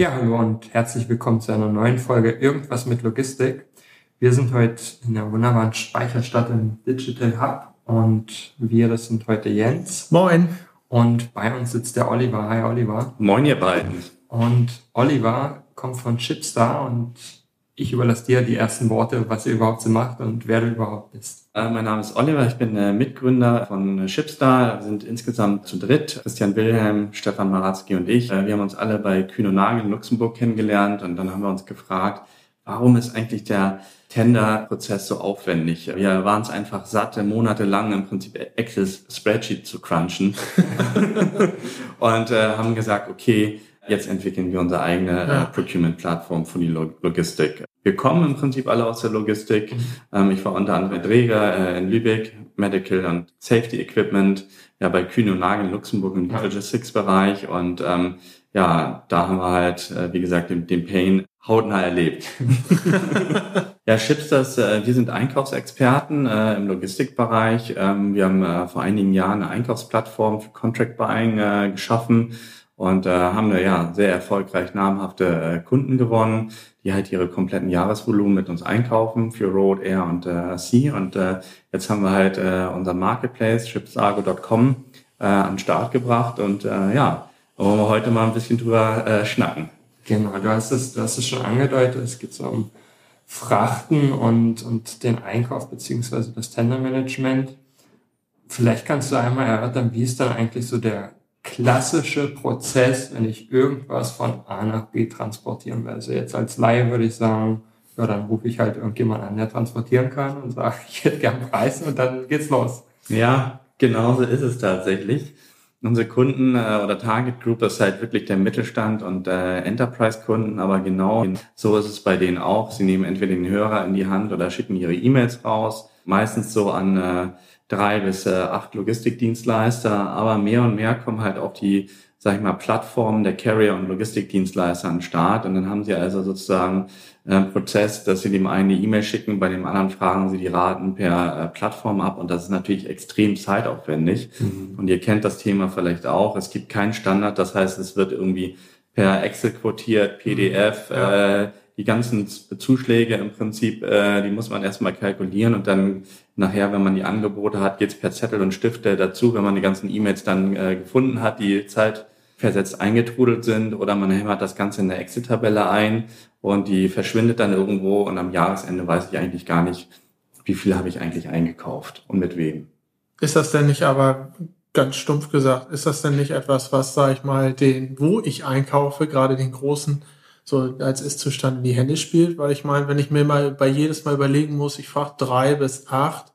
Ja, hallo und herzlich willkommen zu einer neuen Folge Irgendwas mit Logistik. Wir sind heute in der wunderbaren Speicherstadt im Digital Hub und wir, das sind heute Jens. Moin. Und bei uns sitzt der Oliver. Hi Oliver. Moin ihr beiden. Und Oliver kommt von Chipstar und ich überlasse dir die ersten Worte, was ihr überhaupt so macht und wer du überhaupt bist. Äh, mein Name ist Oliver, ich bin äh, Mitgründer von Chipstar. Wir sind insgesamt zu dritt. Christian Wilhelm, Stefan Maratzki und ich. Äh, wir haben uns alle bei Kühn und Nagel in Luxemburg kennengelernt und dann haben wir uns gefragt, warum ist eigentlich der Tender-Prozess so aufwendig? Wir waren es einfach satte, monatelang im Prinzip Excel-Spreadsheet zu crunchen und äh, haben gesagt, okay, Jetzt entwickeln wir unsere eigene ja. äh, Procurement-Plattform für die Logistik. Wir kommen im Prinzip alle aus der Logistik. Mhm. Ähm, ich war unter anderem Träger äh, in Lübeck, Medical und Safety Equipment, ja bei Kühne und Nagel in Luxemburg im Logistics-Bereich und ähm, ja, da haben wir halt, äh, wie gesagt, den, den Pain hautnah erlebt. ja, Chipsters, äh, wir sind Einkaufsexperten im Logistikbereich. Ähm, wir haben vor einigen Jahren eine Einkaufsplattform für Contract Buying geschaffen und äh, haben da ja sehr erfolgreich namhafte äh, Kunden gewonnen, die halt ihre kompletten Jahresvolumen mit uns einkaufen für Road, Air und äh, Sea. Und äh, jetzt haben wir halt äh, unser Marketplace, chipsargo.com, äh, an den Start gebracht. Und äh, ja, wollen wir heute mal ein bisschen drüber äh, schnacken. Genau, du hast es, du hast es schon angedeutet, es geht so um Frachten und, und den Einkauf beziehungsweise das Tendermanagement. Vielleicht kannst du einmal erörtern, wie ist dann eigentlich so der klassische Prozess, wenn ich irgendwas von A nach B transportieren will. Also jetzt als Laie würde ich sagen, ja, dann rufe ich halt irgendjemand an, der transportieren kann und sage, ich hätte gern Preis und dann geht's los. Ja, genau so ist es tatsächlich. Unsere Kunden äh, oder Target Group ist halt wirklich der Mittelstand und äh, Enterprise-Kunden, aber genau so ist es bei denen auch. Sie nehmen entweder den Hörer in die Hand oder schicken ihre E-Mails raus, meistens so an äh, drei bis äh, acht Logistikdienstleister, aber mehr und mehr kommen halt auch die, sag ich mal, Plattformen der Carrier und Logistikdienstleister an den Start. Und dann haben sie also sozusagen einen äh, Prozess, dass sie dem einen eine E-Mail schicken, bei dem anderen fragen sie die Raten per äh, Plattform ab. Und das ist natürlich extrem zeitaufwendig. Mhm. und ihr kennt das Thema vielleicht auch, es gibt keinen Standard, das heißt, es wird irgendwie per Excel quotiert, PDF, ja. äh, die ganzen Zuschläge im Prinzip, äh, die muss man erstmal kalkulieren. Und dann nachher, wenn man die Angebote hat, geht's per Zettel und Stifte dazu, wenn man die ganzen E-Mails dann äh, gefunden hat, die zeitversetzt eingetrudelt sind oder man hämmert das Ganze in der Excel-Tabelle ein und die verschwindet dann irgendwo und am Jahresende weiß ich eigentlich gar nicht, wie viel habe ich eigentlich eingekauft und mit wem. Ist das denn nicht aber ganz stumpf gesagt, ist das denn nicht etwas, was, sage ich mal, den, wo ich einkaufe, gerade den großen so als Ist-Zustand in die Hände spielt, weil ich meine, wenn ich mir mal bei jedes Mal überlegen muss, ich frage drei bis acht,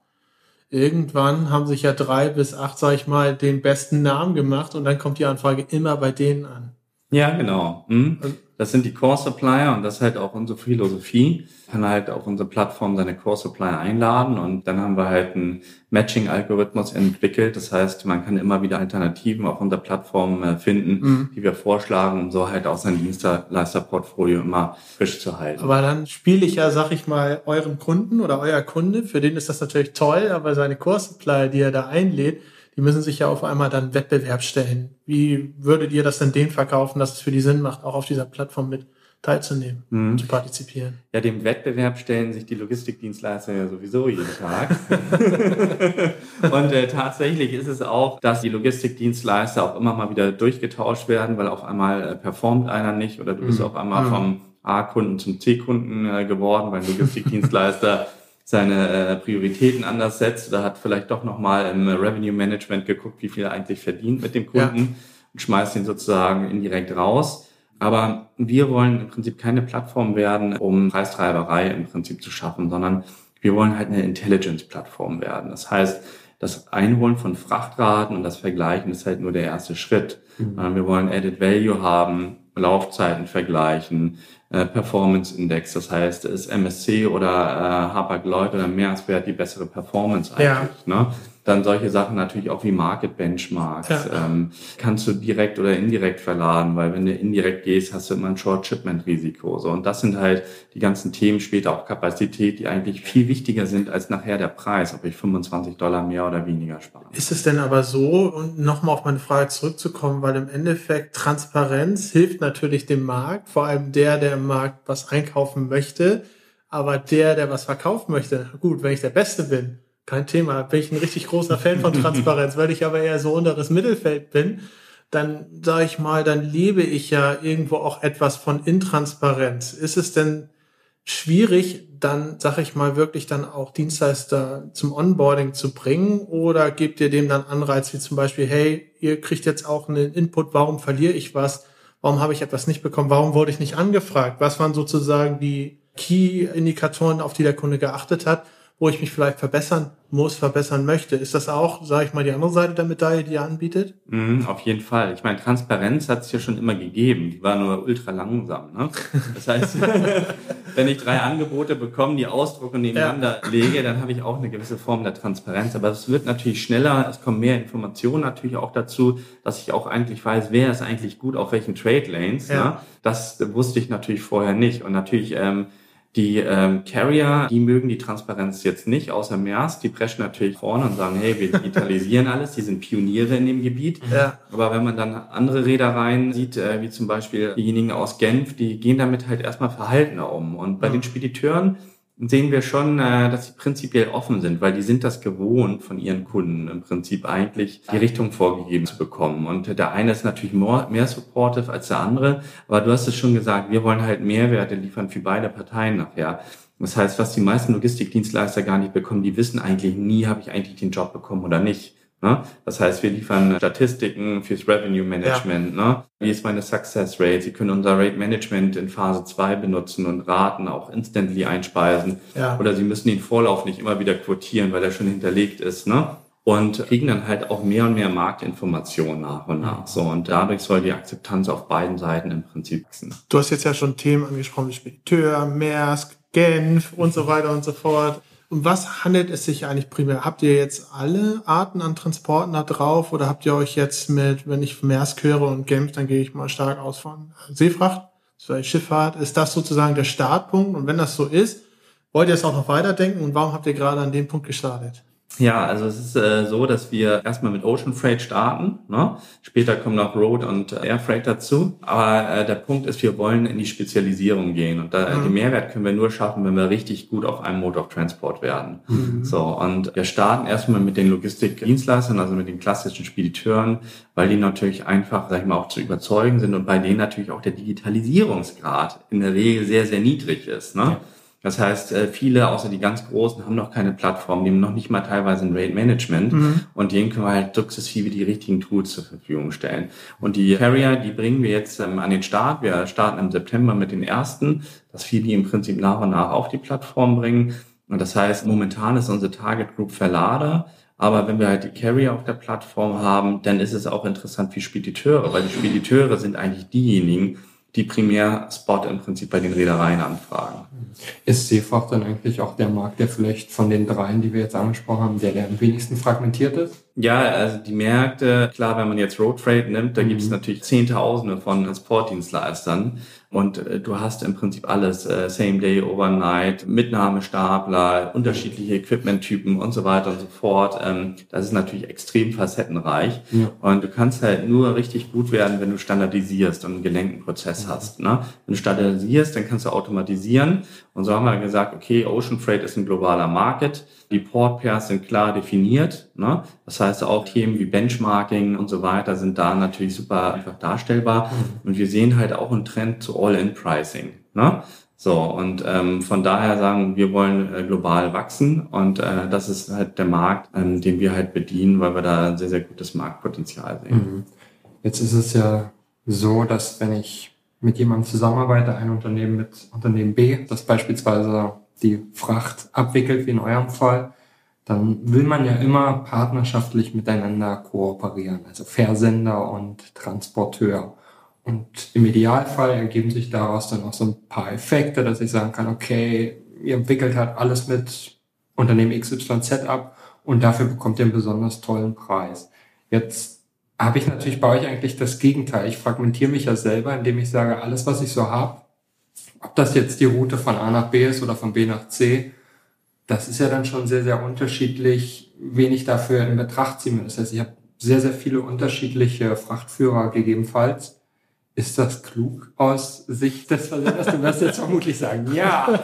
irgendwann haben sich ja drei bis acht, sag ich mal, den besten Namen gemacht und dann kommt die Anfrage immer bei denen an. Ja, genau. Mhm. Das sind die Core Supplier und das ist halt auch unsere Philosophie. Kann halt auf unsere Plattform seine Core Supplier einladen und dann haben wir halt einen Matching-Algorithmus entwickelt. Das heißt, man kann immer wieder Alternativen auf unserer Plattform äh, finden, mhm. die wir vorschlagen, um so halt auch sein Dienstleisterportfolio immer frisch zu halten. Aber dann spiele ich ja, sag ich mal, euren Kunden oder euer Kunde, für den ist das natürlich toll, aber seine Core Supplier, die er da einlädt, die müssen sich ja auf einmal dann Wettbewerb stellen. Wie würdet ihr das denn denen verkaufen, dass es für die Sinn macht, auch auf dieser Plattform mit teilzunehmen mhm. und zu partizipieren? Ja, dem Wettbewerb stellen sich die Logistikdienstleister ja sowieso jeden Tag. und äh, tatsächlich ist es auch, dass die Logistikdienstleister auch immer mal wieder durchgetauscht werden, weil auf einmal äh, performt einer nicht oder du bist mhm. auf einmal mhm. vom A-Kunden zum C-Kunden äh, geworden, weil Logistikdienstleister seine äh, Prioritäten anders setzt oder hat vielleicht doch nochmal im Revenue Management geguckt, wie viel er eigentlich verdient mit dem Kunden ja. und schmeißt ihn sozusagen indirekt raus. Aber wir wollen im Prinzip keine Plattform werden, um Preistreiberei im Prinzip zu schaffen, sondern wir wollen halt eine Intelligence-Plattform werden. Das heißt, das Einholen von Frachtraten und das Vergleichen ist halt nur der erste Schritt. Mhm. Äh, wir wollen Added Value haben, Laufzeiten vergleichen, Performance Index, das heißt, ist MSC oder äh, Hapag-Lloyd oder Meerswert die bessere Performance eigentlich. Ja. Ne? Dann solche Sachen natürlich auch wie Market Benchmarks. Ja. Ähm, kannst du direkt oder indirekt verladen, weil wenn du indirekt gehst, hast du immer ein Short Shipment Risiko. So und das sind halt die ganzen Themen später auch Kapazität, die eigentlich viel wichtiger sind als nachher der Preis, ob ich 25 Dollar mehr oder weniger spare. Ist es denn aber so und nochmal auf meine Frage zurückzukommen, weil im Endeffekt Transparenz hilft natürlich dem Markt, vor allem der, der im Markt was einkaufen möchte. Aber der, der was verkaufen möchte, gut, wenn ich der Beste bin, kein Thema. Bin ich ein richtig großer Fan von Transparenz, weil ich aber eher so unteres Mittelfeld bin, dann sage ich mal, dann lebe ich ja irgendwo auch etwas von Intransparenz. Ist es denn schwierig, dann, sag ich mal, wirklich dann auch Dienstleister zum Onboarding zu bringen? Oder gebt ihr dem dann Anreiz, wie zum Beispiel, hey, ihr kriegt jetzt auch einen Input, warum verliere ich was? Warum habe ich etwas nicht bekommen? Warum wurde ich nicht angefragt? Was waren sozusagen die Key-Indikatoren, auf die der Kunde geachtet hat? Wo ich mich vielleicht verbessern muss, verbessern möchte. Ist das auch, sage ich mal, die andere Seite der Medaille, die ihr anbietet? Mm, auf jeden Fall. Ich meine, Transparenz hat es ja schon immer gegeben. Die war nur ultra langsam. Ne? Das heißt, wenn ich drei Angebote bekomme, die ausdrucke und nebeneinander ja. lege, dann habe ich auch eine gewisse Form der Transparenz. Aber es wird natürlich schneller, es kommen mehr Informationen natürlich auch dazu, dass ich auch eigentlich weiß, wer ist eigentlich gut auf welchen Trade Lanes. Ja. Ne? Das wusste ich natürlich vorher nicht. Und natürlich ähm, die ähm, Carrier, die mögen die Transparenz jetzt nicht, außer Maersk. Die preschen natürlich vorne und sagen, hey, wir digitalisieren alles. Die sind Pioniere in dem Gebiet. Ja. Aber wenn man dann andere Reedereien sieht, äh, wie zum Beispiel diejenigen aus Genf, die gehen damit halt erstmal verhaltener um. Und bei mhm. den Spediteuren sehen wir schon, äh, dass sie prinzipiell offen sind, weil die sind das gewohnt, von ihren Kunden im Prinzip eigentlich die Richtung vorgegeben zu bekommen. Und der eine ist natürlich more, mehr supportive als der andere, aber du hast es schon gesagt, wir wollen halt Mehrwerte liefern für beide Parteien nachher. Das heißt, was die meisten Logistikdienstleister gar nicht bekommen, die wissen eigentlich nie, habe ich eigentlich den Job bekommen oder nicht. Ne? Das heißt, wir liefern Statistiken fürs Revenue Management. Ja. Ne? Wie ist meine Success Rate? Sie können unser Rate Management in Phase 2 benutzen und Raten auch instantly einspeisen. Ja. Oder Sie müssen den Vorlauf nicht immer wieder quotieren, weil er schon hinterlegt ist. Ne? Und kriegen dann halt auch mehr und mehr Marktinformationen nach und nach. So, und dadurch soll die Akzeptanz auf beiden Seiten im Prinzip wachsen. Du hast jetzt ja schon Themen angesprochen, wie Spediteur, Maersk, Genf und so weiter und so fort. Um was handelt es sich eigentlich primär? Habt ihr jetzt alle Arten an Transporten da drauf oder habt ihr euch jetzt mit, wenn ich Maersk höre und Genf, dann gehe ich mal stark aus von Seefracht, Schifffahrt. Ist das sozusagen der Startpunkt? Und wenn das so ist, wollt ihr es auch noch weiterdenken und warum habt ihr gerade an dem Punkt gestartet? Ja, also es ist äh, so, dass wir erstmal mit Ocean Freight starten. Ne? Später kommen noch Road und Air Freight dazu. Aber äh, der Punkt ist, wir wollen in die Spezialisierung gehen. Und da, mhm. den Mehrwert können wir nur schaffen, wenn wir richtig gut auf einem Mode of Transport werden. Mhm. So, und wir starten erstmal mit den Logistikdienstleistern, also mit den klassischen Spediteuren, weil die natürlich einfach, sag ich mal, auch zu überzeugen sind und bei denen natürlich auch der Digitalisierungsgrad in der Regel sehr, sehr niedrig ist. Ne? Ja. Das heißt, äh, viele, außer die ganz Großen, haben noch keine Plattform, die haben noch nicht mal teilweise ein Rate Management mhm. und denen können wir halt sukzessive die richtigen Tools zur Verfügung stellen. Und die Carrier, die bringen wir jetzt ähm, an den Start. Wir starten im September mit den ersten, dass wir die im Prinzip nach und nach auf die Plattform bringen. Und das heißt, momentan ist unsere Target Group Verlader. Aber wenn wir halt die Carrier auf der Plattform haben, dann ist es auch interessant für Spediteure, weil die Spediteure sind eigentlich diejenigen, die primär Spot im Prinzip bei den Reedereien anfragen. Ist Seefracht dann eigentlich auch der Markt, der vielleicht von den dreien, die wir jetzt angesprochen haben, der, der am wenigsten fragmentiert ist? Ja, also die Märkte, klar, wenn man jetzt Road Freight nimmt, da mhm. gibt es natürlich Zehntausende von Transportdienstleistern. Und äh, du hast im Prinzip alles, äh, Same Day, Overnight, Mitnahmestapler, unterschiedliche Equipment-Typen und so weiter und so fort. Ähm, das ist natürlich extrem facettenreich. Ja. Und du kannst halt nur richtig gut werden, wenn du standardisierst und einen gelenkten Prozess mhm. hast. Ne? Wenn du standardisierst, dann kannst du automatisieren. Und so haben wir gesagt, okay, Ocean Freight ist ein globaler Market. Die Port Pairs sind klar definiert. Ne? Das heißt, auch Themen wie Benchmarking und so weiter sind da natürlich super einfach darstellbar. Und wir sehen halt auch einen Trend zu All-in-Pricing. Ne? So, und ähm, von daher sagen, wir wollen äh, global wachsen und äh, das ist halt der Markt, ähm, den wir halt bedienen, weil wir da ein sehr, sehr gutes Marktpotenzial sehen. Mhm. Jetzt ist es ja so, dass wenn ich mit jemandem zusammenarbeite, ein Unternehmen mit Unternehmen B, das beispielsweise die Fracht abwickelt, wie in eurem Fall, dann will man ja immer partnerschaftlich miteinander kooperieren, also Versender und Transporteur. Und im Idealfall ergeben sich daraus dann auch so ein paar Effekte, dass ich sagen kann, okay, ihr entwickelt halt alles mit Unternehmen XYZ ab und dafür bekommt ihr einen besonders tollen Preis. Jetzt habe ich natürlich bei euch eigentlich das Gegenteil. Ich fragmentiere mich ja selber, indem ich sage, alles, was ich so habe, ob das jetzt die Route von A nach B ist oder von B nach C, das ist ja dann schon sehr, sehr unterschiedlich, wen ich dafür in Betracht ziehen muss. Das heißt, ich habe sehr, sehr viele unterschiedliche Frachtführer gegebenenfalls. Ist das klug aus Sicht des Versenders? Du wirst jetzt vermutlich sagen, ja.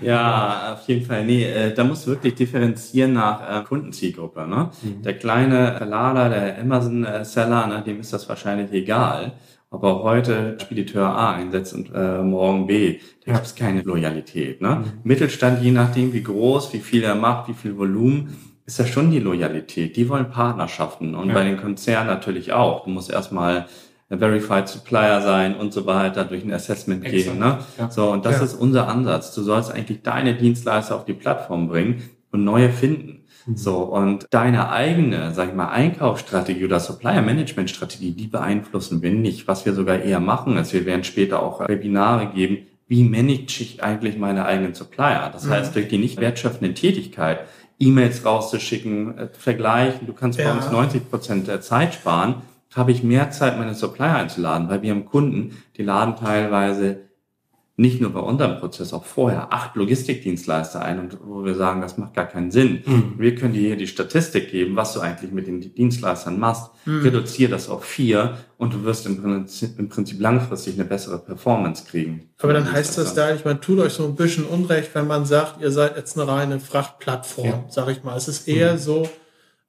Ja, auf jeden Fall. Nee, äh, da muss wirklich differenzieren nach äh, Kundenzielgruppe. Ne? Mhm. Der kleine Verlader, der Amazon-Seller, ne, dem ist das wahrscheinlich egal ob er heute Spediteur A einsetzt und äh, morgen B. Da gibt es keine Loyalität. Ne? Mhm. Mittelstand, je nachdem wie groß, wie viel er macht, wie viel Volumen, ist ja schon die Loyalität. Die wollen Partnerschaften und ja. bei den Konzernen natürlich auch. Du musst erstmal Verified Supplier sein und so weiter, durch ein Assessment Exakt. gehen. Ne? Ja. So, und das ja. ist unser Ansatz. Du sollst eigentlich deine Dienstleister auf die Plattform bringen und neue finden. Mhm. So, und deine eigene, sag ich mal, Einkaufsstrategie oder Supplier Management Strategie, die beeinflussen wir nicht. Was wir sogar eher machen, ist, wir werden später auch Webinare geben, wie manage ich eigentlich meine eigenen Supplier? Das mhm. heißt, durch die nicht wertschöpfende Tätigkeit, E-Mails rauszuschicken, äh, vergleichen, du kannst ja. bei uns 90 Prozent der Zeit sparen, habe ich mehr Zeit, meine Supplier einzuladen, weil wir haben Kunden, die laden teilweise nicht nur bei unserem Prozess, auch vorher acht Logistikdienstleister ein und wo wir sagen, das macht gar keinen Sinn. Mhm. Wir können dir hier die Statistik geben, was du eigentlich mit den Dienstleistern machst. Mhm. Reduziere das auf vier und du wirst im Prinzip, im Prinzip langfristig eine bessere Performance kriegen. Aber dann heißt das da, ich meine, tut euch so ein bisschen Unrecht, wenn man sagt, ihr seid jetzt eine reine Frachtplattform, ja. sag ich mal. Es ist eher mhm. so,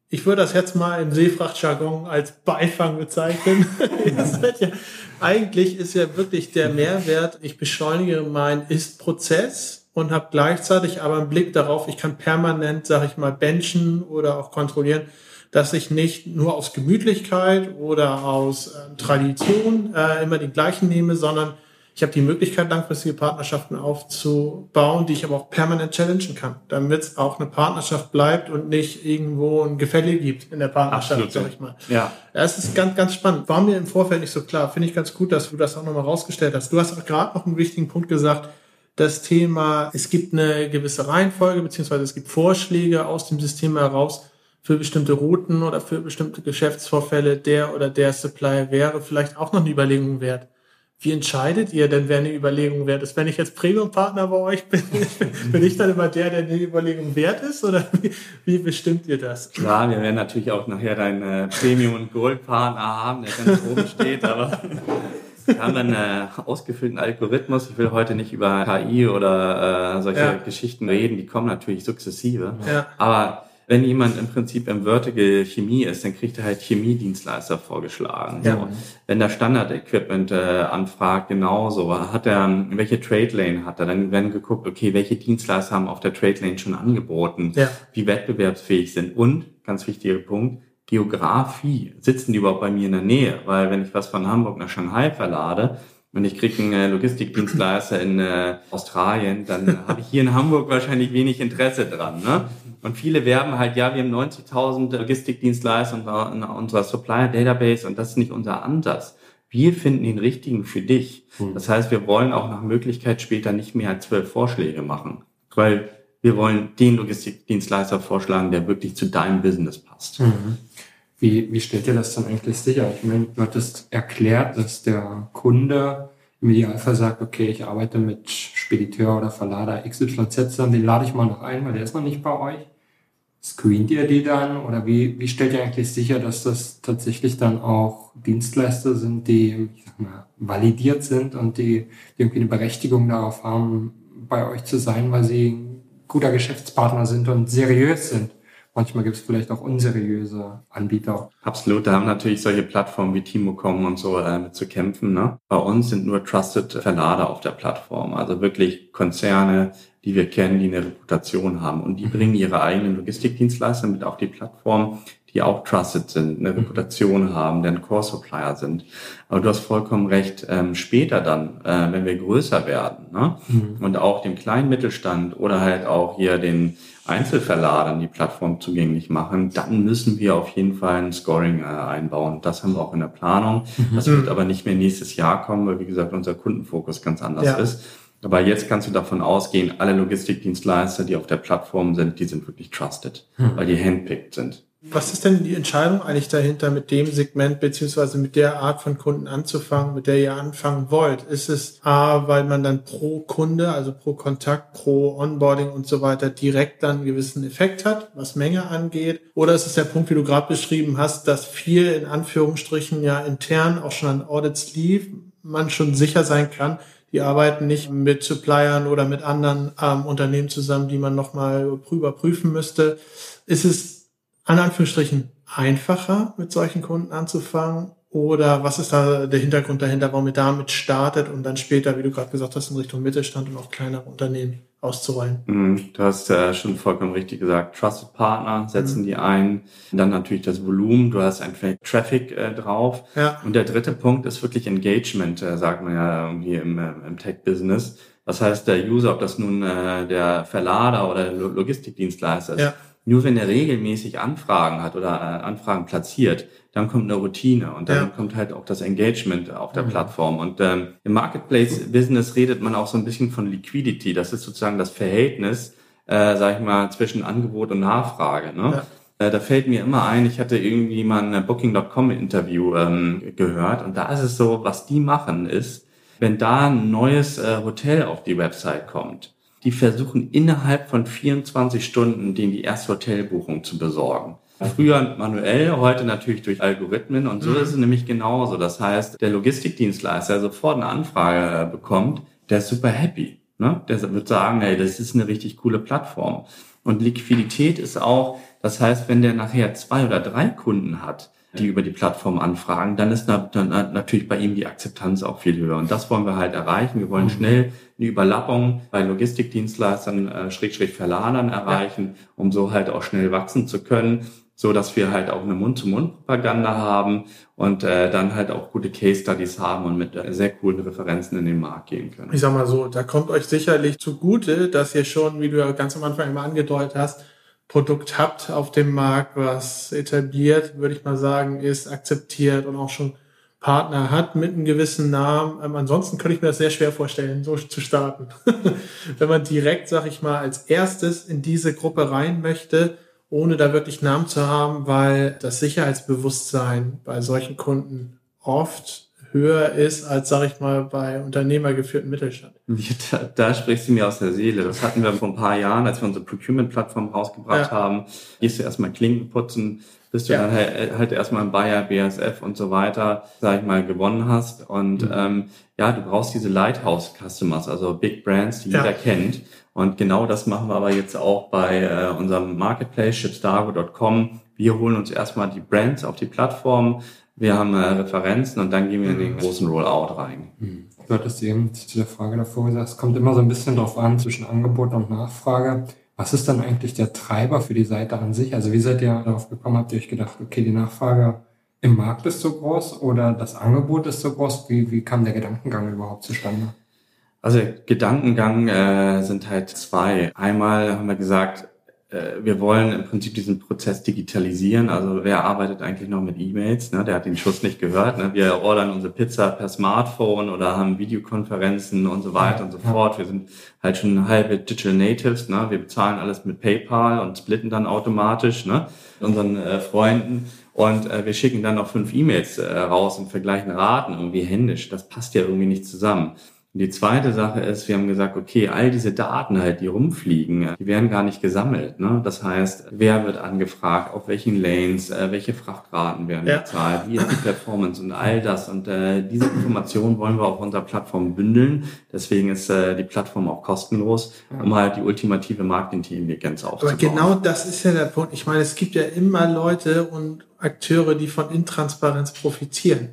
ich würde das jetzt mal im Seefrachtjargon als Beifang bezeichnen. ja, eigentlich ist ja wirklich der Mehrwert, ich beschleunige meinen Ist-Prozess und habe gleichzeitig aber einen Blick darauf, ich kann permanent, sage ich mal, benchen oder auch kontrollieren, dass ich nicht nur aus Gemütlichkeit oder aus äh, Tradition äh, immer die gleichen nehme, sondern ich habe die Möglichkeit, langfristige Partnerschaften aufzubauen, die ich aber auch permanent challengen kann, damit es auch eine Partnerschaft bleibt und nicht irgendwo ein Gefälle gibt in der Partnerschaft, Absolut. sag ich mal. Ja. Das ist ganz, ganz spannend. War mir im Vorfeld nicht so klar. Finde ich ganz gut, dass du das auch nochmal rausgestellt hast. Du hast auch gerade noch einen wichtigen Punkt gesagt, das Thema, es gibt eine gewisse Reihenfolge, beziehungsweise es gibt Vorschläge aus dem System heraus, für bestimmte Routen oder für bestimmte Geschäftsvorfälle der oder der Supplier wäre vielleicht auch noch eine Überlegung wert. Wie entscheidet ihr denn, wer eine Überlegung wert ist? Wenn ich jetzt Premium-Partner bei euch bin, bin ich dann immer der, der eine Überlegung wert ist? Oder wie, wie bestimmt ihr das? Klar, wir werden natürlich auch nachher deinen äh, Premium- und Gold-Partner haben, der ganz oben steht, aber wir haben einen äh, ausgefüllten Algorithmus. Ich will heute nicht über KI oder äh, solche ja. Geschichten reden, die kommen natürlich sukzessive. Ja. Aber wenn jemand im Prinzip im Vertical Chemie ist, dann kriegt er halt Chemiedienstleister vorgeschlagen. Ja. So. Wenn der Standard-Equipment äh, anfragt, genauso. Hat er, welche Trade Lane hat er? Dann werden geguckt, okay, welche Dienstleister haben auf der Trade Lane schon angeboten, ja. wie wettbewerbsfähig sind. Und, ganz wichtiger Punkt, Geografie. Sitzen die überhaupt bei mir in der Nähe? Weil wenn ich was von Hamburg nach Shanghai verlade, wenn ich kriege einen äh, Logistikdienstleister in äh, Australien, dann habe ich hier in Hamburg wahrscheinlich wenig Interesse dran. Ne? Und viele werben halt, ja, wir haben 90.000 Logistikdienstleister in unserer Supplier Database und das ist nicht unser Ansatz. Wir finden den richtigen für dich. Mhm. Das heißt, wir wollen auch nach Möglichkeit später nicht mehr als zwölf Vorschläge machen, weil wir wollen den Logistikdienstleister vorschlagen, der wirklich zu deinem Business passt. Mhm. Wie, wie stellt ihr das dann eigentlich sicher? Ich meine, du hattest erklärt, dass der Kunde im Idealfall sagt, okay, ich arbeite mit Spediteur oder Verlader XYZ, dann den lade ich mal noch ein, weil der ist noch nicht bei euch. Screent ihr die dann oder wie, wie stellt ihr eigentlich sicher, dass das tatsächlich dann auch Dienstleister sind, die ich sag mal, validiert sind und die, die irgendwie eine Berechtigung darauf haben, bei euch zu sein, weil sie ein guter Geschäftspartner sind und seriös sind? Manchmal gibt es vielleicht auch unseriöse Anbieter. Absolut, da haben natürlich solche Plattformen wie Timocom und so äh, mit zu kämpfen. Ne? Bei uns sind nur Trusted Verlader auf der Plattform, also wirklich Konzerne, die wir kennen, die eine Reputation haben. Und die mhm. bringen ihre eigenen Logistikdienstleister mit auf die Plattform, die auch trusted sind, eine Reputation haben, der ein Core-Supplier sind. Aber du hast vollkommen recht, ähm, später dann, äh, wenn wir größer werden ne? Mhm. und auch dem kleinen Mittelstand oder halt auch hier den Einzelverladern die Plattform zugänglich machen, dann müssen wir auf jeden Fall ein Scoring äh, einbauen. Das haben wir auch in der Planung. Mhm. Das wird aber nicht mehr nächstes Jahr kommen, weil wie gesagt unser Kundenfokus ganz anders ja. ist. Aber jetzt kannst du davon ausgehen, alle Logistikdienstleister, die auf der Plattform sind, die sind wirklich trusted, mhm. weil die handpicked sind. Was ist denn die Entscheidung eigentlich dahinter, mit dem Segment beziehungsweise mit der Art von Kunden anzufangen, mit der ihr anfangen wollt? Ist es A, weil man dann pro Kunde, also pro Kontakt, pro Onboarding und so weiter direkt dann einen gewissen Effekt hat, was Menge angeht? Oder ist es der Punkt, wie du gerade beschrieben hast, dass viel in Anführungsstrichen ja intern auch schon an Audits lief, man schon sicher sein kann, die arbeiten nicht mit Suppliern oder mit anderen ähm, Unternehmen zusammen, die man nochmal überprüfen müsste. Ist es an Anführungsstrichen einfacher, mit solchen Kunden anzufangen? Oder was ist da der Hintergrund dahinter, warum ihr damit startet und dann später, wie du gerade gesagt hast, in Richtung Mittelstand und auch kleinere Unternehmen auszurollen? Mhm, du hast ja schon vollkommen richtig gesagt. Trusted Partner setzen mhm. die ein. Dann natürlich das Volumen. Du hast einfach Traffic äh, drauf. Ja. Und der dritte Punkt ist wirklich Engagement, äh, sagt man ja irgendwie im, äh, im Tech-Business. Das heißt, der User, ob das nun äh, der Verlader oder der Logistikdienstleister ist, ja nur wenn er regelmäßig Anfragen hat oder äh, Anfragen platziert, dann kommt eine Routine und dann ja. kommt halt auch das Engagement auf der mhm. Plattform. Und ähm, im Marketplace-Business redet man auch so ein bisschen von Liquidity. Das ist sozusagen das Verhältnis, äh, sag ich mal, zwischen Angebot und Nachfrage. Ne? Ja. Äh, da fällt mir immer ein, ich hatte irgendwie mal ein Booking.com-Interview ähm, gehört und da ist es so, was die machen ist, wenn da ein neues äh, Hotel auf die Website kommt, die versuchen innerhalb von 24 Stunden denen die erste Hotelbuchung zu besorgen. Früher manuell, heute natürlich durch Algorithmen und so mhm. ist es nämlich genauso. Das heißt, der Logistikdienstleister, der sofort eine Anfrage äh, bekommt, der ist super happy. Ne? Der wird sagen, hey, das ist eine richtig coole Plattform. Und Liquidität ist auch, das heißt, wenn der nachher zwei oder drei Kunden hat, die über die Plattform anfragen, dann ist dann natürlich bei ihm die Akzeptanz auch viel höher. Und das wollen wir halt erreichen. Wir wollen mhm. schnell eine Überlappung bei Logistikdienstleistern, äh, Schrägstrich Verladern erreichen, ja. um so halt auch schnell wachsen zu können, so dass wir halt auch eine Mund-zu-Mund-Propaganda haben und äh, dann halt auch gute Case-Studies haben und mit äh, sehr coolen Referenzen in den Markt gehen können. Ich sag mal so, da kommt euch sicherlich zugute, dass ihr schon, wie du ja ganz am Anfang immer angedeutet hast, Produkt habt auf dem Markt, was etabliert, würde ich mal sagen, ist akzeptiert und auch schon Partner hat mit einem gewissen Namen. Ähm, ansonsten könnte ich mir das sehr schwer vorstellen, so zu starten. Wenn man direkt, sag ich mal, als erstes in diese Gruppe rein möchte, ohne da wirklich Namen zu haben, weil das Sicherheitsbewusstsein bei solchen Kunden oft höher ist als, sag ich mal, bei unternehmergeführten Mittelstand. Da, da sprichst du mir aus der Seele. Das hatten wir vor ein paar Jahren, als wir unsere Procurement-Plattform rausgebracht ja. haben. Gehst du erstmal Klinken putzen, bis du ja. dann halt, halt erstmal ein Bayer, BASF und so weiter, sag ich mal, gewonnen hast. Und mhm. ähm, ja, du brauchst diese Lighthouse-Customers, also Big Brands, die ja. jeder kennt. Und genau das machen wir aber jetzt auch bei äh, unserem Marketplace, shipstargo.com. Wir holen uns erstmal die Brands auf die Plattform, wir haben äh, Referenzen und dann gehen wir in den großen Rollout rein. Mhm. Du hattest eben zu der Frage davor gesagt, es kommt immer so ein bisschen drauf an zwischen Angebot und Nachfrage. Was ist dann eigentlich der Treiber für die Seite an sich? Also wie seid ihr darauf gekommen? Habt ihr euch gedacht, okay, die Nachfrage im Markt ist so groß oder das Angebot ist so groß? Wie, wie kam der Gedankengang überhaupt zustande? Also Gedankengang äh, sind halt zwei. Einmal haben wir gesagt, wir wollen im Prinzip diesen Prozess digitalisieren. Also wer arbeitet eigentlich noch mit E-Mails? Ne? Der hat den Schuss nicht gehört. Ne? Wir ordern unsere Pizza per Smartphone oder haben Videokonferenzen und so weiter und so fort. Wir sind halt schon halbe Digital Natives. Ne? Wir bezahlen alles mit PayPal und splitten dann automatisch ne? unseren äh, Freunden. Und äh, wir schicken dann noch fünf E-Mails äh, raus und vergleichen Raten irgendwie händisch. Das passt ja irgendwie nicht zusammen. Und die zweite Sache ist, wir haben gesagt, okay, all diese Daten halt, die rumfliegen, die werden gar nicht gesammelt. Ne? Das heißt, wer wird angefragt, auf welchen Lanes, äh, welche Frachtraten werden ja. bezahlt, wie ist die Performance und all das. Und äh, diese Informationen wollen wir auf unserer Plattform bündeln. Deswegen ist äh, die Plattform auch kostenlos, um halt die ultimative Marketingintelligenz aufzubauen. Aber genau das ist ja der Punkt. Ich meine, es gibt ja immer Leute und Akteure, die von Intransparenz profitieren.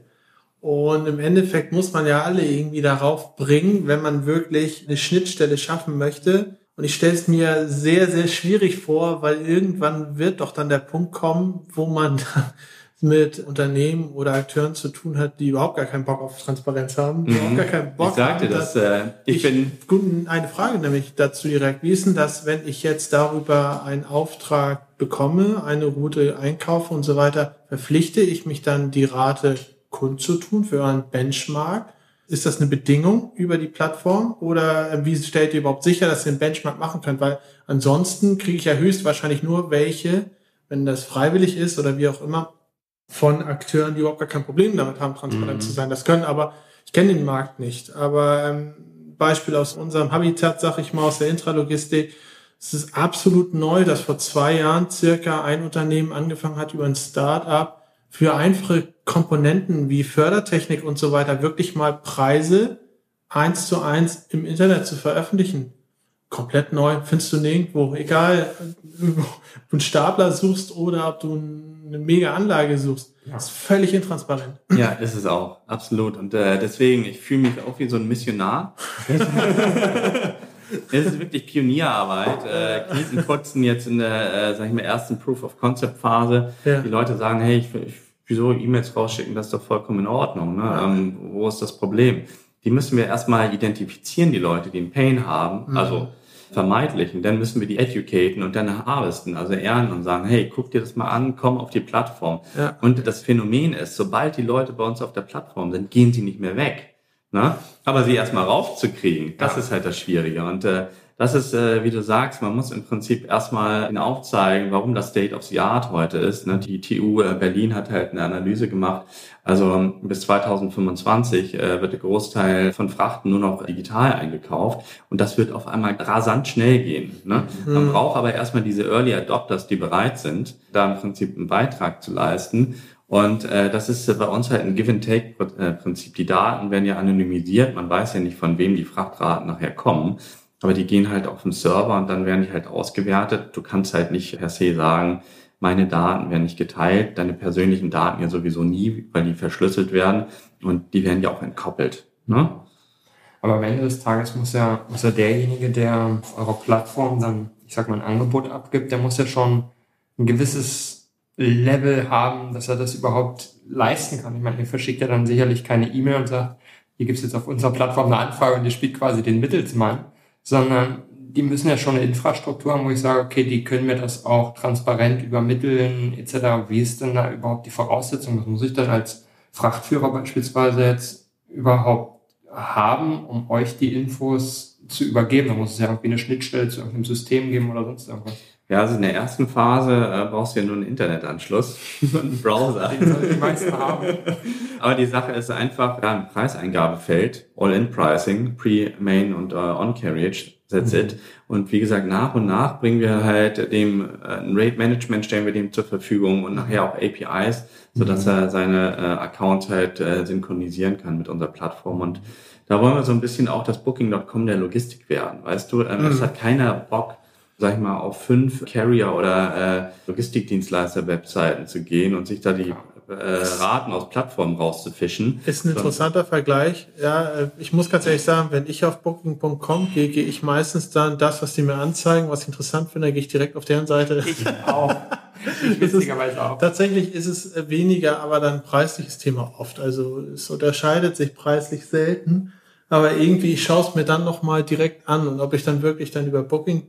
Und im Endeffekt muss man ja alle irgendwie darauf bringen, wenn man wirklich eine Schnittstelle schaffen möchte, Und ich stelle es mir sehr, sehr schwierig vor, weil irgendwann wird doch dann der Punkt kommen, wo man mit Unternehmen oder Akteuren zu tun hat, die überhaupt gar keinen Bock auf Transparenz haben, die Mhm. überhaupt gar keinen Bock Ich sagte haben. das, äh, ich, bin, Gut, eine Frage nämlich dazu direkt. Wie ist denn das, wenn ich jetzt darüber einen Auftrag bekomme, eine Route einkaufe und so weiter, verpflichte ich mich dann, die Rate kundzutun für einen Benchmark? Ist das eine Bedingung über die Plattform oder wie stellt ihr überhaupt sicher, dass ihr einen Benchmark machen könnt? Weil ansonsten kriege ich ja höchstwahrscheinlich nur welche, wenn das freiwillig ist oder wie auch immer, von Akteuren, die überhaupt gar kein Problem damit haben, transparent Mhm. zu sein. Das können aber, ich kenne den Markt nicht, aber ähm, Beispiel aus unserem Habitat, sag ich mal, aus der Intralogistik, es ist absolut neu, dass vor zwei Jahren circa ein Unternehmen angefangen hat, über ein Start-up für einfache Komponenten wie Fördertechnik und so weiter wirklich mal Preise eins zu eins im Internet zu veröffentlichen. Komplett neu, findest du nirgendwo. Egal, ob du einen Stapler suchst oder ob du eine mega Anlage suchst. Ja. ist völlig intransparent. ja, ist es auch, absolut. Und äh, deswegen, ich fühle mich auch wie so ein Missionar. Es ist wirklich Pionierarbeit. Äh, Kneten putzen jetzt in der, äh, sag ich mal, ersten Proof of Concept Phase. Ja. Die Leute sagen, hey, ich, ich, wieso E-Mails rausschicken, das ist doch vollkommen in Ordnung. Ne? Ähm, wo ist das Problem? Die müssen wir erstmal identifizieren, die Leute, die einen Pain haben, Mhm. also vermeidlichen. Dann müssen wir die educaten und dann harvesten, also ehren und sagen, hey, guck dir das mal an, komm auf die Plattform. Ja. Und das Phänomen ist, sobald die Leute bei uns auf der Plattform sind, gehen sie nicht mehr weg. Ne? Aber sie erstmal raufzukriegen, das Ja. ist halt das Schwierige. Und äh, das ist, äh, wie du sagst, man muss im Prinzip erstmal ihnen aufzeigen, warum das State of the Art heute ist. Ne? Die TU äh, Berlin hat halt eine Analyse gemacht. Also bis 2025 äh, wird der Großteil von Frachten nur noch digital eingekauft. Und das wird auf einmal rasant schnell gehen. Ne? Man Mhm. braucht aber erstmal diese Early Adopters, die bereit sind, da im Prinzip einen Beitrag zu leisten. Und äh, das ist äh, bei uns halt ein Give-and-Take-Prinzip. Die Daten werden ja anonymisiert. Man weiß ja nicht, von wem die Frachtraten nachher kommen. Aber die gehen halt auf den Server und dann werden die halt ausgewertet. Du kannst halt nicht per se sagen, meine Daten werden nicht geteilt, deine persönlichen Daten ja sowieso nie, weil die verschlüsselt werden und die werden ja auch entkoppelt. Ne? Aber am Ende des Tages muss ja, muss ja derjenige, der auf eurer Plattform dann, ich sag mal, ein Angebot abgibt, der muss ja schon ein gewisses Level haben, dass er das überhaupt leisten kann. Ich meine, ihr verschickt ja dann sicherlich keine E-Mail und sagt, hier gibt's jetzt auf unserer Plattform eine Anfrage und ihr spielt quasi den Mittelsmann, sondern die müssen ja schon eine Infrastruktur haben, wo ich sage, okay, die können mir das auch transparent übermitteln, etc. Wie ist denn da überhaupt die Voraussetzung? Was muss ich dann als Frachtführer beispielsweise jetzt überhaupt haben, um euch die Infos zu übergeben? Da muss es ja irgendwie eine Schnittstelle zu irgendeinem System geben oder sonst irgendwas. Ja, also in der ersten Phase äh, brauchst du ja nur einen Internetanschluss und einen Browser. Den sollten die meisten haben. Aber die Sache ist einfach, da ein Preiseingabefeld, All-in-Pricing, Pre-Main und äh, On-Carriage, that's it. Und wie gesagt, nach und nach bringen wir halt dem äh, ein Rate-Management stellen wir dem zur Verfügung und nachher auch APIs, sodass er seine äh, Accounts halt äh, synchronisieren kann mit unserer Plattform. Und da wollen wir so ein bisschen auch das Booking.com der Logistik werden. Weißt du, ähm, es hat keiner Bock, sag ich mal, auf fünf Carrier oder äh, Logistikdienstleister-Webseiten zu gehen und sich da die äh, Raten aus Plattformen rauszufischen. Ist ein interessanter Vergleich. Ja, äh, ich muss ganz ehrlich sagen, wenn ich auf Booking.com gehe, gehe ich meistens dann das, was die mir anzeigen, was ich interessant finde, gehe ich direkt auf deren Seite. Ich auch. Ich witzigerweise auch. Tatsächlich ist es äh, weniger, aber dann preisliches Thema oft. Also es unterscheidet sich preislich selten. Aber irgendwie, ich schaue es mir dann nochmal direkt an. Und ob ich dann wirklich dann über Booking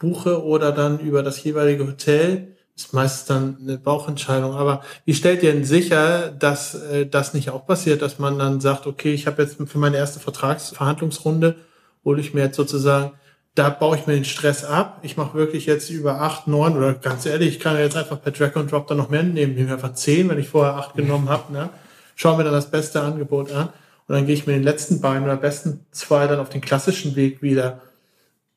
buche oder dann über das jeweilige Hotel, ist meistens dann eine Bauchentscheidung. Aber wie stellt ihr denn sicher, dass äh, das nicht auch passiert, dass man dann sagt, okay, ich habe jetzt für meine erste Vertragsverhandlungsrunde, hole ich mir jetzt sozusagen da baue ich mir den Stress ab. Ich mache wirklich jetzt über acht, neun oder ganz ehrlich, ich kann jetzt einfach per Drag and Drop dann noch mehr nehmen. Nehmen wir einfach zehn, wenn ich vorher acht genommen habe. Ne? Schaue mir dann das beste Angebot an und dann gehe ich mir den letzten beiden oder besten zwei dann auf den klassischen Weg wieder.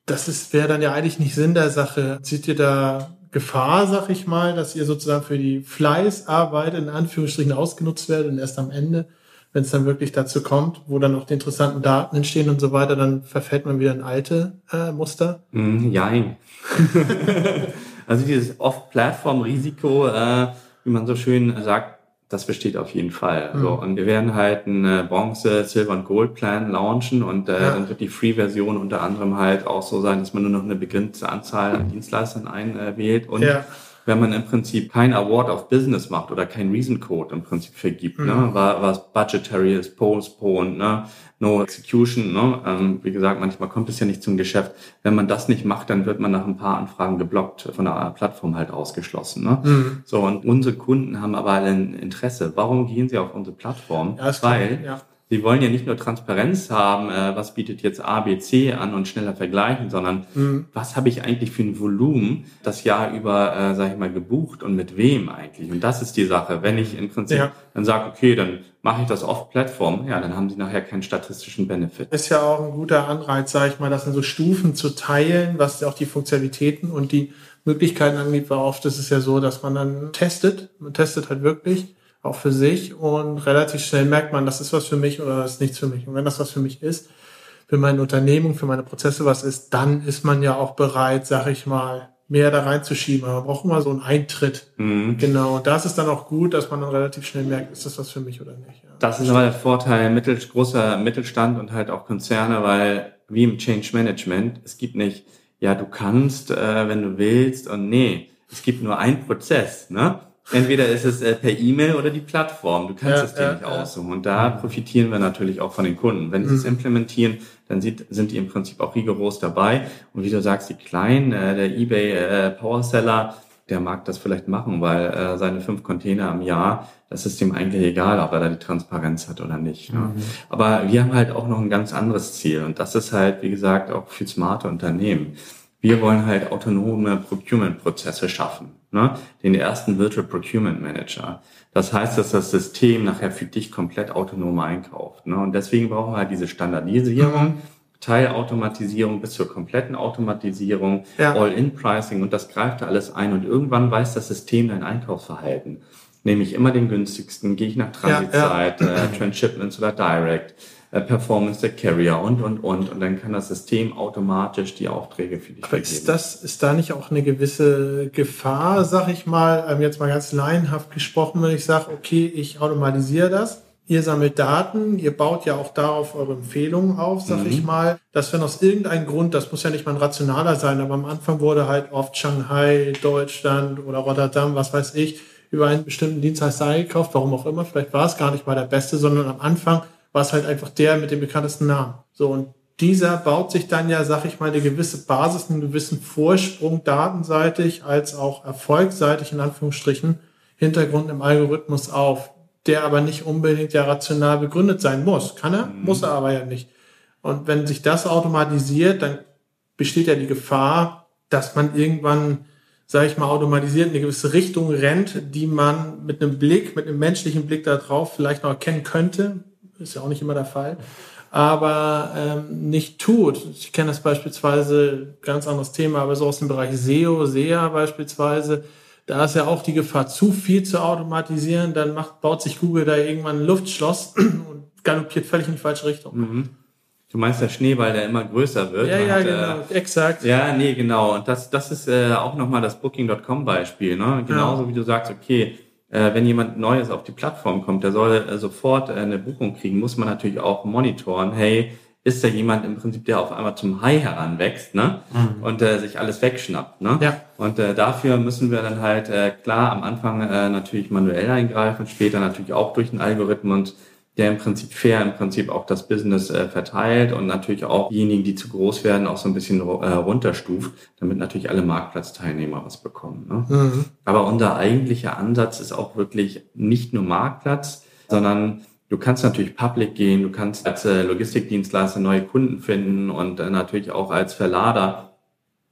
Das ist wäre dann ja eigentlich nicht Sinn der Sache. Seht ihr da Gefahr, sag ich mal, dass ihr sozusagen für die Fleißarbeit in Anführungsstrichen ausgenutzt werdet und erst am Ende wenn es dann wirklich dazu kommt, wo dann auch die interessanten Daten entstehen und so weiter, dann verfällt man wieder in alte äh, Muster. Mm, jein. also dieses Off-Plattform-Risiko, äh, wie man so schön sagt, Das besteht auf jeden Fall. Mhm. So, und wir werden halt einen Bronze, Silver und Gold Plan launchen und äh, ja. dann wird die Free-Version unter anderem halt auch so sein, dass man nur noch eine begrenzte Anzahl an Dienstleistern einwählt und ja wenn man im Prinzip kein Award of Business macht oder kein Reason Code im Prinzip vergibt, mhm. ne, was budgetary ist, postponed, ne, no execution, ne, ähm, wie gesagt, manchmal kommt es ja nicht zum Geschäft. Wenn man das nicht macht, dann wird man nach ein paar Anfragen geblockt, von der Plattform halt ausgeschlossen, ne. Mhm. So, und unsere Kunden haben aber ein Interesse. Warum gehen sie auf unsere Plattform? Ja, Weil, ja Sie wollen ja nicht nur Transparenz haben, äh, was bietet jetzt A, B, C an und schneller vergleichen, sondern mhm. was habe ich eigentlich für ein Volumen das Jahr über, äh, sage ich mal, gebucht und mit wem eigentlich? Und das ist die Sache. Wenn ich im Prinzip ja. dann sage, okay, dann mache ich das off-Plattform, ja, dann haben Sie nachher keinen statistischen Benefit. Ist ja auch ein guter Anreiz, sage ich mal, das in so Stufen zu teilen, was auch die Funktionalitäten und die Möglichkeiten angeht, weil oft ist es ja so, dass man dann testet, man testet halt wirklich auch für sich und relativ schnell merkt man, das ist was für mich oder das ist nichts für mich. Und wenn das was für mich ist, für meine Unternehmung, für meine Prozesse was ist, dann ist man ja auch bereit, sag ich mal, mehr da reinzuschieben. Aber man braucht immer so einen Eintritt. Mhm. Genau. Und das ist dann auch gut, dass man dann relativ schnell merkt, ist das was für mich oder nicht. Ja. Das ist aber der Vorteil mittel, großer Mittelstand und halt auch Konzerne, weil wie im Change Management, es gibt nicht, ja, du kannst, äh, wenn du willst und nee, es gibt nur einen Prozess, ne? Entweder ist es äh, per E-Mail oder die Plattform. Du kannst ja, es dir ja, nicht ja. aussuchen. Und da profitieren wir natürlich auch von den Kunden. Wenn sie es mhm. implementieren, dann sieht, sind die im Prinzip auch rigoros dabei. Und wie du sagst, die kleinen, äh, der eBay äh, Powerseller, der mag das vielleicht machen, weil äh, seine fünf Container im Jahr, das ist ihm eigentlich egal, ob er da die Transparenz hat oder nicht. Ne? Mhm. Aber wir haben halt auch noch ein ganz anderes Ziel. Und das ist halt, wie gesagt, auch für smarte Unternehmen. Wir wollen halt autonome Procurement-Prozesse schaffen. Ne? Den ersten Virtual Procurement Manager. Das heißt, dass das System nachher für dich komplett autonom einkauft. Ne? Und deswegen brauchen wir halt diese Standardisierung. Teilautomatisierung bis zur kompletten Automatisierung, ja. All-in-Pricing und das greift da alles ein. Und irgendwann weiß das System dein Einkaufsverhalten. Nehme ich immer den günstigsten, gehe ich nach Transitzeit, ja, ja. äh, Transshipments oder Direct Performance der Carrier und, und, und. Und dann kann das System automatisch die Aufträge für dich Aber ist das, ist da nicht auch eine gewisse Gefahr, sag ich mal, ähm, jetzt mal ganz laienhaft gesprochen, wenn ich sage, okay, ich automatisiere das, Ihr sammelt Daten, ihr baut ja auch darauf eure Empfehlungen auf, sag mhm. ich mal, dass wenn aus irgendeinem Grund, das muss ja nicht mal ein rationaler sein, aber am Anfang wurde halt oft Shanghai, Deutschland oder Rotterdam, was weiß ich, über einen bestimmten Dienstleister eingekauft, warum auch immer, vielleicht war es gar nicht mal der beste, sondern am Anfang war es halt einfach der mit dem bekanntesten Namen. So, und dieser baut sich dann ja, sag ich mal, eine gewisse Basis, einen gewissen Vorsprung datenseitig als auch erfolgsseitig in Anführungsstrichen Hintergrund im Algorithmus auf, der aber nicht unbedingt ja rational begründet sein muss. Kann er, mhm. muss er aber ja nicht. Und wenn sich das automatisiert, dann besteht ja die Gefahr, dass man irgendwann, sage ich mal, automatisiert in eine gewisse Richtung rennt, die man mit einem Blick, mit einem menschlichen Blick darauf vielleicht noch erkennen könnte, ist ja auch nicht immer der Fall, aber ähm, nicht tut. Ich kenne das beispielsweise, ganz anderes Thema, aber so aus dem Bereich SEO, SEA beispielsweise, da ist ja auch die Gefahr, zu viel zu automatisieren, dann macht, baut sich Google da irgendwann ein Luftschloss und galoppiert völlig in die falsche Richtung. Mhm. Du meinst der Schneeball, der immer größer wird. Ja, und, ja, genau, äh, exakt. Ja, nee, genau. Und das, das ist äh, auch nochmal das Booking.com-Beispiel. Ne? Genauso ja. wie du sagst, okay, äh, wenn jemand Neues auf die Plattform kommt, der soll äh, sofort äh, eine Buchung kriegen, muss man natürlich auch monitoren, hey, ist da jemand im Prinzip, der auf einmal zum Hai heranwächst, ne? Mhm. Und äh, sich alles wegschnappt, ne? Ja. Und äh, dafür müssen wir dann halt äh, klar am Anfang äh, natürlich manuell eingreifen, später natürlich auch durch den Algorithmus der im Prinzip fair im Prinzip auch das Business äh, verteilt und natürlich auch diejenigen, die zu groß werden, auch so ein bisschen äh, runterstuft, damit natürlich alle Marktplatzteilnehmer was bekommen. Ne? Mhm. Aber unser eigentlicher Ansatz ist auch wirklich nicht nur Marktplatz, sondern du kannst natürlich public gehen, du kannst als äh, Logistikdienstleister neue Kunden finden und äh, natürlich auch als Verlader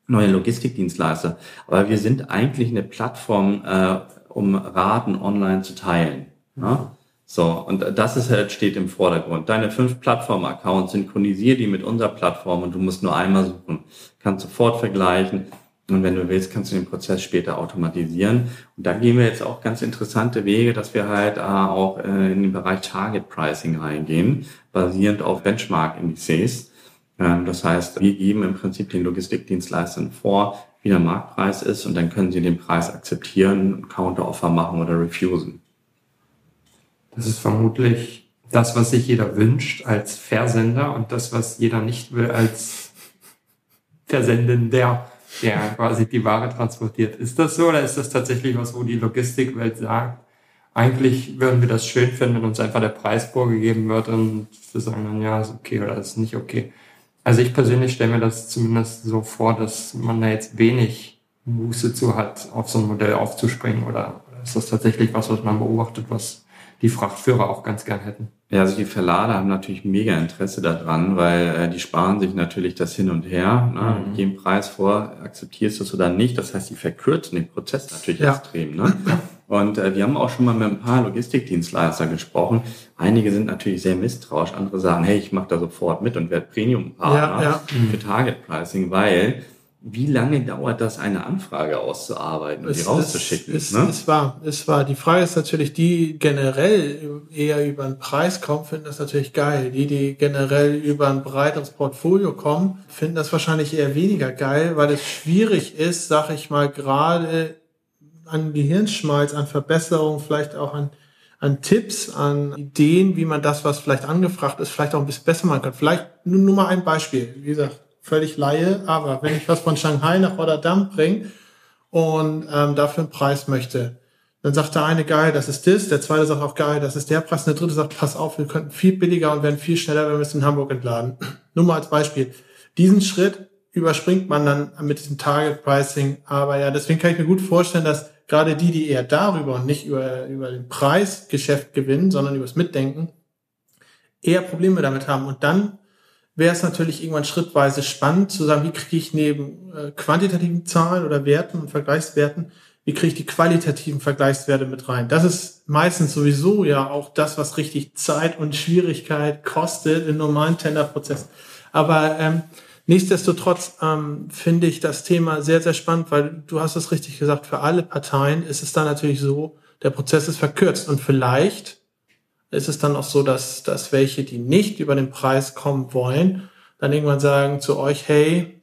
neue Logistikdienstleister. Aber wir sind eigentlich eine Plattform, äh, um Raten online zu teilen. Ne? So, und das ist halt, steht im Vordergrund. Deine fünf Plattform-Accounts, synchronisier die mit unserer Plattform und du musst nur einmal suchen. Kannst sofort vergleichen. Und wenn du willst, kannst du den Prozess später automatisieren. Und da gehen wir jetzt auch ganz interessante Wege, dass wir halt äh, auch äh, in den Bereich Target Pricing reingehen, basierend auf Benchmark-Indizes. Ähm, das heißt, wir geben im Prinzip den Logistikdienstleistern vor, wie der Marktpreis ist und dann können sie den Preis akzeptieren, Counteroffer machen oder refusen. Das ist vermutlich das, was sich jeder wünscht als Versender und das, was jeder nicht will als Versendender, der quasi die Ware transportiert. Ist das so oder ist das tatsächlich was, wo die Logistikwelt sagt, eigentlich würden wir das schön finden, wenn uns einfach der Preis vorgegeben wird und wir sagen dann, ja, ist okay oder ist nicht okay. Also ich persönlich stelle mir das zumindest so vor, dass man da jetzt wenig Muße zu hat, auf so ein Modell aufzuspringen oder ist das tatsächlich was, was man beobachtet, was die Frachtführer auch ganz gern hätten? Ja, also die Verlader haben natürlich mega Interesse daran, weil äh, die sparen sich natürlich das hin und her. Ne? Mhm. Geben Preis vor, akzeptierst du es oder nicht. Das heißt, die verkürzen den Prozess natürlich ja. extrem. Ne? Und äh, wir haben auch schon mal mit ein paar Logistikdienstleister gesprochen. Einige sind natürlich sehr misstrauisch, andere sagen, hey, ich mache da sofort mit und werde Premium-Partner ja, ja. für Target Pricing, weil wie lange dauert das, eine Anfrage auszuarbeiten und es, die rauszuschicken? Es, ne? es war, es war. Die Frage ist natürlich, die generell eher über einen Preis kommen, finden das natürlich geil. Die, die generell über ein breiteres Portfolio kommen, finden das wahrscheinlich eher weniger geil, weil es schwierig ist, sag ich mal, gerade an Gehirnschmalz, an Verbesserung, vielleicht auch an, an Tipps, an Ideen, wie man das, was vielleicht angefragt ist, vielleicht auch ein bisschen besser machen kann. Vielleicht nur, nur mal ein Beispiel. Wie gesagt, völlig Laie, aber wenn ich was von Shanghai nach Rotterdam bringe und ähm, dafür einen Preis möchte, dann sagt der eine, geil, das ist das, der zweite sagt auch, geil, das ist der Preis, und der dritte sagt, pass auf, wir könnten viel billiger und werden viel schneller, wenn wir es in Hamburg entladen. Nur mal als Beispiel. Diesen Schritt überspringt man dann mit diesem Target Pricing, aber ja, deswegen kann ich mir gut vorstellen, dass gerade die, die eher darüber und nicht über, über den Preisgeschäft gewinnen, sondern übers Mitdenken, eher Probleme damit haben. Und dann wäre es natürlich irgendwann schrittweise spannend zu sagen, wie kriege ich neben äh, quantitativen Zahlen oder Werten und Vergleichswerten, wie kriege ich die qualitativen Vergleichswerte mit rein? Das ist meistens sowieso ja auch das, was richtig Zeit und Schwierigkeit kostet im normalen Tenderprozess. Aber ähm, Nichtsdestotrotz ähm, finde ich das Thema sehr, sehr spannend, weil du hast es richtig gesagt, für alle Parteien ist es dann natürlich so, der Prozess ist verkürzt und vielleicht ist es dann auch so, dass, dass welche, die nicht über den Preis kommen wollen, dann irgendwann sagen zu euch, hey,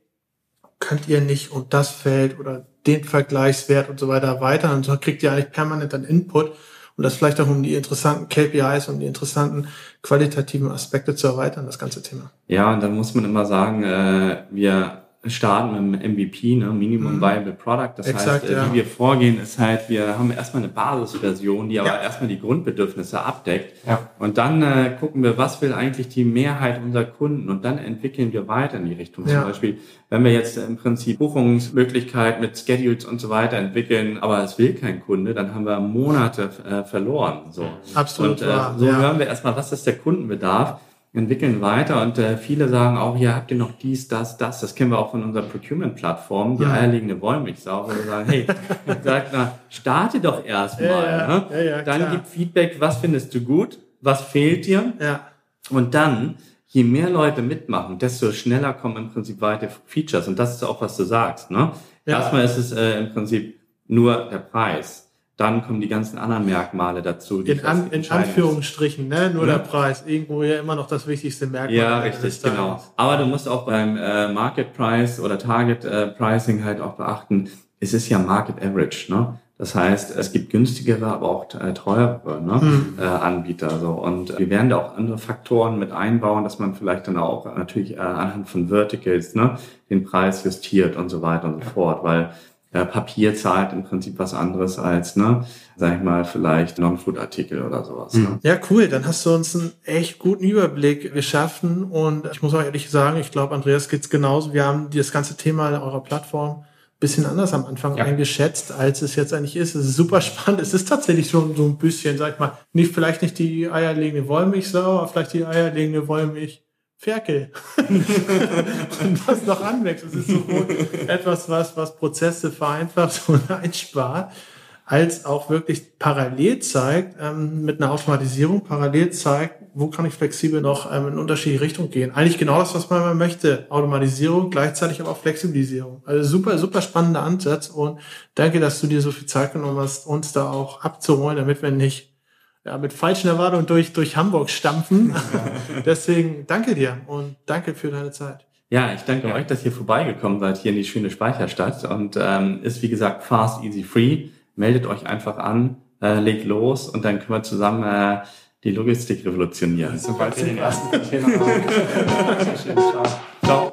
könnt ihr nicht um das Feld oder den Vergleichswert und so weiter erweitern und so kriegt ihr eigentlich permanent einen Input und das vielleicht auch um die interessanten KPIs und die interessanten qualitativen Aspekte zu erweitern, das ganze Thema. Ja, und da muss man immer sagen, äh, wir starten mit dem MVP, ne, Minimum mhm. Viable Product. Das Exakt, heißt, äh, ja. wie wir vorgehen, ist halt, wir haben erstmal eine Basisversion, die aber ja. erstmal die Grundbedürfnisse abdeckt. Ja. Und dann äh, gucken wir, was will eigentlich die Mehrheit unserer Kunden und dann entwickeln wir weiter in die Richtung. Ja. Zum Beispiel, wenn wir jetzt im Prinzip Buchungsmöglichkeit mit Schedules und so weiter entwickeln, aber es will kein Kunde, dann haben wir Monate äh, verloren. So. Absolut. Und äh, so hören wir erstmal, was ist der Kundenbedarf entwickeln weiter und äh, viele sagen auch, hier habt ihr noch dies, das, das. Das kennen wir auch von unserer Procurement-Plattform, die mhm. eierlegende Wollmilchsau, wo wir sagen, hey, sag mal, starte doch erstmal. Ja, ne? ja, ja, dann klar. gib Feedback, was findest du gut, was fehlt dir? Ja. Und dann, je mehr Leute mitmachen, desto schneller kommen im Prinzip weitere Features. Und das ist auch, was du sagst. Ne? Erstmal ist es äh, im Prinzip nur der Preis dann kommen die ganzen anderen Merkmale dazu. in, An, in Anführungsstrichen, ne? nur ja. der Preis. Irgendwo ja immer noch das wichtigste Merkmal. Ja, richtig, genau. Aber du musst auch beim äh, Market Price oder Target äh, Pricing halt auch beachten, es ist ja Market Average. Ne? Das heißt, es gibt günstigere, aber auch äh, teurere ne? Hm. Äh, Anbieter. So. Und wir werden da auch andere Faktoren mit einbauen, dass man vielleicht dann auch natürlich äh, anhand von Verticals ne, den Preis justiert und so weiter und so fort. Weil ja, Papier zahlt im Prinzip was anderes als, ne, sag ich mal, vielleicht Non-Food-Artikel oder sowas. Ne? Mhm. Ja, cool. Dann hast du uns einen echt guten Überblick geschaffen und ich muss auch ehrlich sagen, ich glaube, Andreas geht's genauso. Wir haben das ganze Thema eurer Plattform bisschen anders am Anfang ja. eingeschätzt, als es jetzt eigentlich ist. Es ist super spannend. Es ist tatsächlich so, so ein bisschen, sag ich mal, nicht, vielleicht nicht die eierlegende Wollmilchsau, aber vielleicht die eierlegende Wollmilch Ferkel. und was noch anwächst. Es ist sowohl etwas, was, was Prozesse vereinfacht und einspart, als auch wirklich parallel zeigt, ähm, mit einer Automatisierung parallel zeigt, wo kann ich flexibel noch ähm, in unterschiedliche Richtungen gehen. Eigentlich genau das, was man möchte. Automatisierung, gleichzeitig aber auch Flexibilisierung. Also super, super spannender Ansatz und danke, dass du dir so viel Zeit genommen hast, uns da auch abzuholen, damit wir nicht ja, mit falschen Erwartungen durch, durch Hamburg stampfen. Deswegen danke dir und danke für deine Zeit. Ja, ich danke ja. euch, dass ihr vorbeigekommen seid hier in die schöne Speicherstadt und ähm, ist wie gesagt fast, easy, free. Meldet euch einfach an, äh, legt los und dann können wir zusammen äh, die Logistik revolutionieren. Sobald wir den ersten Container haben. Ciao. Ciao.